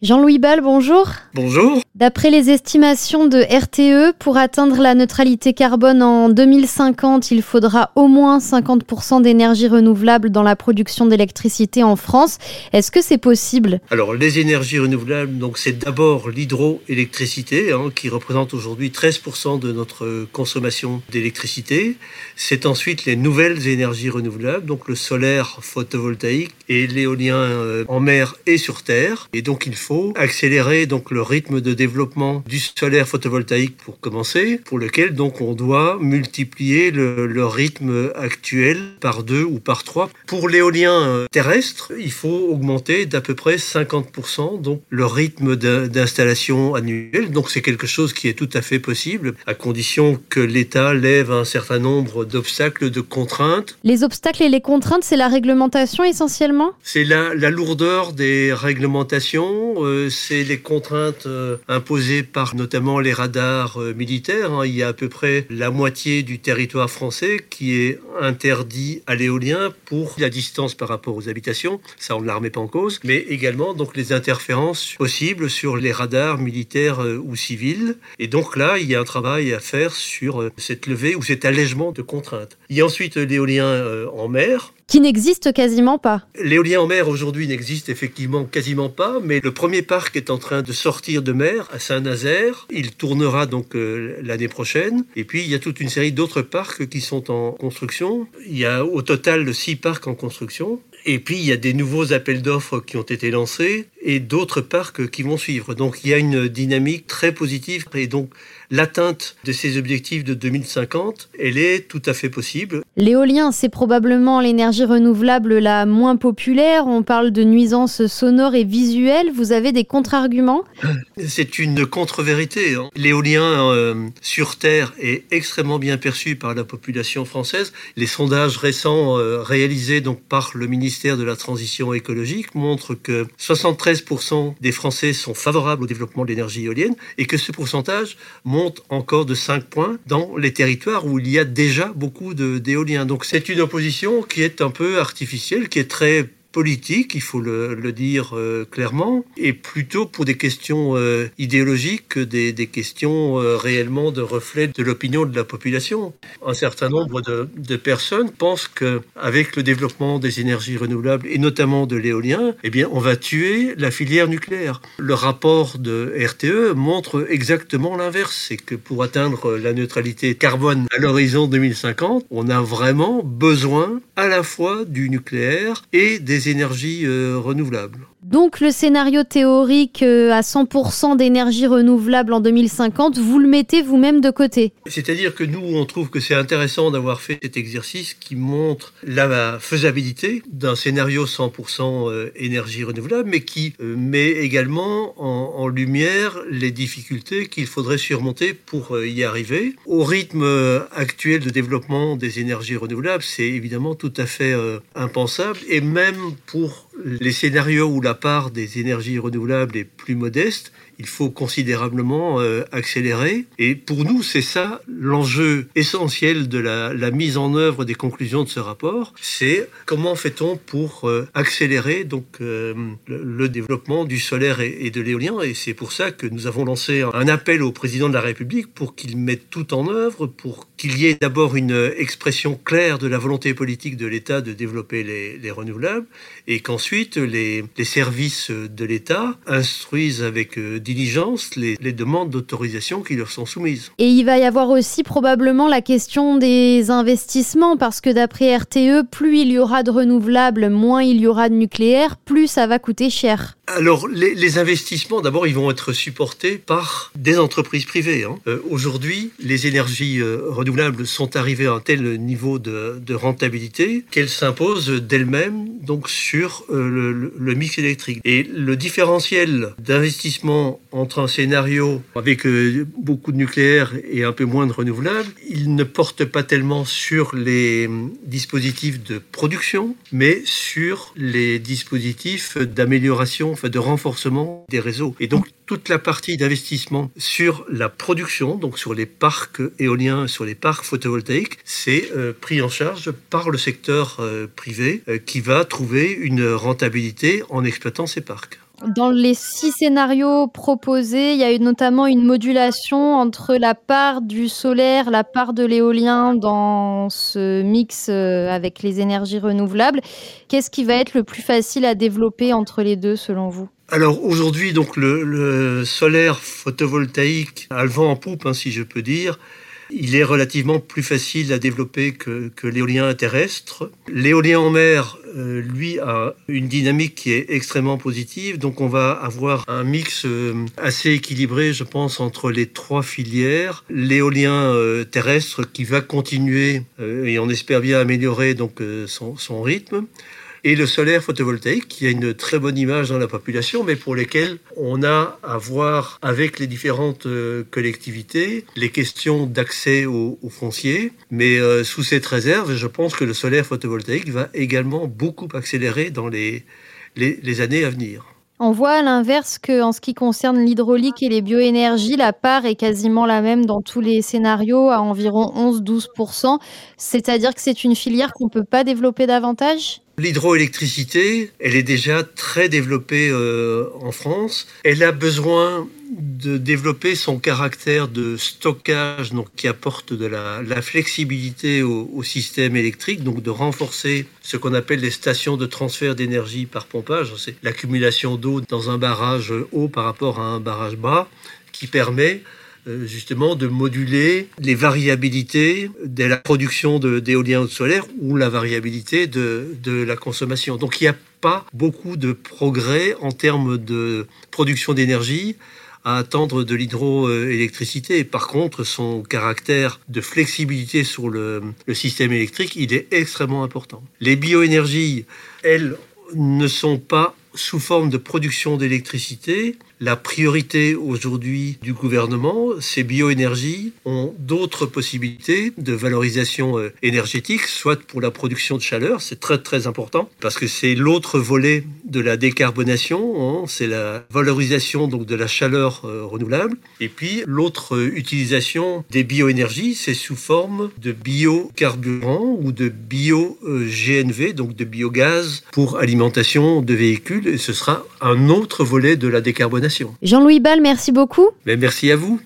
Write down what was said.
Jean-Louis Ball, bonjour. Bonjour. D'après les estimations de RTE, pour atteindre la neutralité carbone en 2050, il faudra au moins 50% d'énergie renouvelable dans la production d'électricité en France. Est-ce que c'est possible? Alors, les énergies renouvelables, donc c'est d'abord l'hydroélectricité, hein, qui représente aujourd'hui 13% de notre consommation d'électricité. C'est ensuite les nouvelles énergies renouvelables, donc le solaire photovoltaïque et l'éolien euh, en mer et sur terre. Et donc, il faut faut accélérer donc le rythme de développement du solaire photovoltaïque pour commencer, pour lequel donc on doit multiplier le, rythme actuel par deux ou par trois. Pour l'éolien euh, terrestre, il faut augmenter d'à peu près 50% donc le rythme d'installation annuel. Donc c'est quelque chose qui est tout à fait possible à condition que l'État lève un certain nombre d'obstacles, de contraintes. Les obstacles et les contraintes, c'est la réglementation essentiellement? C'est la, la lourdeur des réglementations, euh, c'est les contraintes euh, imposées par notamment les radars euh, militaires. Hein. Il y a à peu près la moitié du territoire français qui est interdit à l'éolien pour la distance par rapport aux habitations. Ça, on ne la remet pas en cause. Mais également, donc, les interférences possibles sur les radars militaires ou civils. Et donc là, il y a un travail à faire sur cette levée ou cet allègement de contraintes. Il y a ensuite l'éolien en mer qui n'existe quasiment pas. L'éolien en mer aujourd'hui n'existe effectivement quasiment pas, mais le premier parc est en train de sortir de mer à Saint-Nazaire. Il tournera donc euh, l'année prochaine. Et puis il y a toute une série d'autres parcs qui sont en construction. Il y a au total six parcs en construction. Et puis il y a des nouveaux appels d'offres qui ont été lancés et d'autres parcs qui vont suivre. Donc il y a une dynamique très positive et donc l'atteinte de ces objectifs de 2050, elle est tout à fait possible. L'éolien, c'est probablement l'énergie renouvelable la moins populaire. On parle de nuisances sonores et visuelles. Vous avez des contre-arguments? C'est une contre-vérité. Hein. L'éolien euh, sur Terre est extrêmement bien perçu par la population française. Les sondages récents euh, réalisés donc par le ministère de la Transition écologique montrent que 73 13% des Français sont favorables au développement de l'énergie éolienne et que ce pourcentage monte encore de 5 points dans les territoires où il y a déjà beaucoup d'éoliens. Donc c'est une opposition qui est un peu artificielle, qui est très politique, il faut le, dire euh, clairement, et plutôt pour des questions euh, idéologiques que des, questions euh, réellement de reflet de l'opinion de la population. Un certain nombre de, personnes pensent qu'avec le développement des énergies renouvelables et notamment de l'éolien, eh bien, on va tuer la filière nucléaire. Le rapport de RTE montre exactement l'inverse, c'est que pour atteindre la neutralité carbone à l'horizon 2050, on a vraiment besoin à la fois du nucléaire et des énergies euh, renouvelables. Donc le scénario théorique euh, à 100% d'énergie renouvelable en 2050, vous le mettez vous-même de côté C'est-à-dire que nous, on trouve que c'est intéressant d'avoir fait cet exercice qui montre la faisabilité d'un scénario 100% euh, énergie renouvelable, mais qui met également en, lumière les difficultés qu'il faudrait surmonter pour y arriver. Au rythme actuel de développement des énergies renouvelables, c'est évidemment tout à fait impensable, et même pour les scénarios où la part des énergies renouvelables est plus modeste, il faut considérablement euh, accélérer. Et pour nous, c'est ça l'enjeu essentiel de la, mise en œuvre des conclusions de ce rapport. C'est comment fait-on pour euh, accélérer donc euh, le, développement du solaire et, de l'éolien. Et c'est pour ça que nous avons lancé un appel au président de la République pour qu'il mette tout en œuvre, pour qu'il y ait d'abord une expression claire de la volonté politique de l'État de développer les, renouvelables, et qu'ensuite les, les, services de l'État instruisent avec diligence les, demandes d'autorisation qui leur sont soumises. Et il va y avoir aussi probablement la question des investissements, parce que d'après RTE, plus il y aura de renouvelables, moins il y aura de nucléaire, plus ça va coûter cher. Alors, les, investissements, d'abord, ils vont être supportés par des entreprises privées. Hein. Euh, aujourd'hui, les énergies euh, renouvelables sont arrivées à un tel niveau de, rentabilité qu'elles s'imposent d'elles-mêmes donc sur euh, le, le, mix électrique. Et le différentiel d'investissement entre un scénario avec beaucoup de nucléaire et un peu moins de renouvelables, il ne porte pas tellement sur les dispositifs de production, mais sur les dispositifs d'amélioration de renforcement des réseaux. Et donc toute la partie d'investissement sur la production, donc sur les parcs éoliens, sur les parcs photovoltaïques, c'est euh, pris en charge par le secteur euh, privé euh, qui va trouver une rentabilité en exploitant ces parcs. Dans les six scénarios proposés, il y a eu notamment une modulation entre la part du solaire, la part de l'éolien dans ce mix euh, avec les énergies renouvelables. Qu'est-ce qui va être le plus facile à développer entre les deux selon vous? Alors aujourd'hui, donc le, solaire photovoltaïque a le vent en poupe, hein, si je peux dire. Il est relativement plus facile à développer que, l'éolien terrestre. L'éolien en mer, euh, lui, a une dynamique qui est extrêmement positive. Donc on va avoir un mix euh, assez équilibré, je pense, entre les trois filières. L'éolien euh, terrestre qui va continuer et on espère bien améliorer donc son rythme et le solaire photovoltaïque, qui a une très bonne image dans la population, mais pour lesquels on a à voir avec les différentes euh, collectivités les questions d'accès aux, fonciers. Mais euh, sous cette réserve, je pense que le solaire photovoltaïque va également beaucoup accélérer dans les, les, années à venir. On voit à l'inverse qu'en ce qui concerne l'hydraulique et les bioénergies, la part est quasiment la même dans tous les scénarios, à environ 11-12%. C'est-à-dire que c'est une filière qu'on ne peut pas développer davantage? L'hydroélectricité, elle est déjà très développée euh, en France. Elle a besoin de développer son caractère de stockage, donc qui apporte de la, flexibilité au, système électrique, donc de renforcer ce qu'on appelle les stations de transfert d'énergie par pompage. C'est l'accumulation d'eau dans un barrage haut par rapport à un barrage bas, qui permet justement de moduler les variabilités de la production d'éolien ou de solaire ou la variabilité de, de la consommation. Donc il n'y a pas beaucoup de progrès en termes de production d'énergie à attendre de l'hydroélectricité. Par contre, son caractère de flexibilité sur le, le, système électrique, il est extrêmement important. Les bioénergies, elles, ne sont pas sous forme de production d'électricité, la priorité aujourd'hui du gouvernement, ces bioénergies ont d'autres possibilités de valorisation euh, énergétique, soit pour la production de chaleur, c'est très très important, parce que c'est l'autre volet de la décarbonation, hein, c'est la valorisation donc de la chaleur euh, renouvelable, et puis l'autre euh, utilisation des bioénergies, c'est sous forme de biocarburant ou de bio-GNV, donc de biogaz pour alimentation de véhicules, et ce sera un autre volet de la décarbonation. Jean-Louis Ball, merci beaucoup. Mais merci à vous.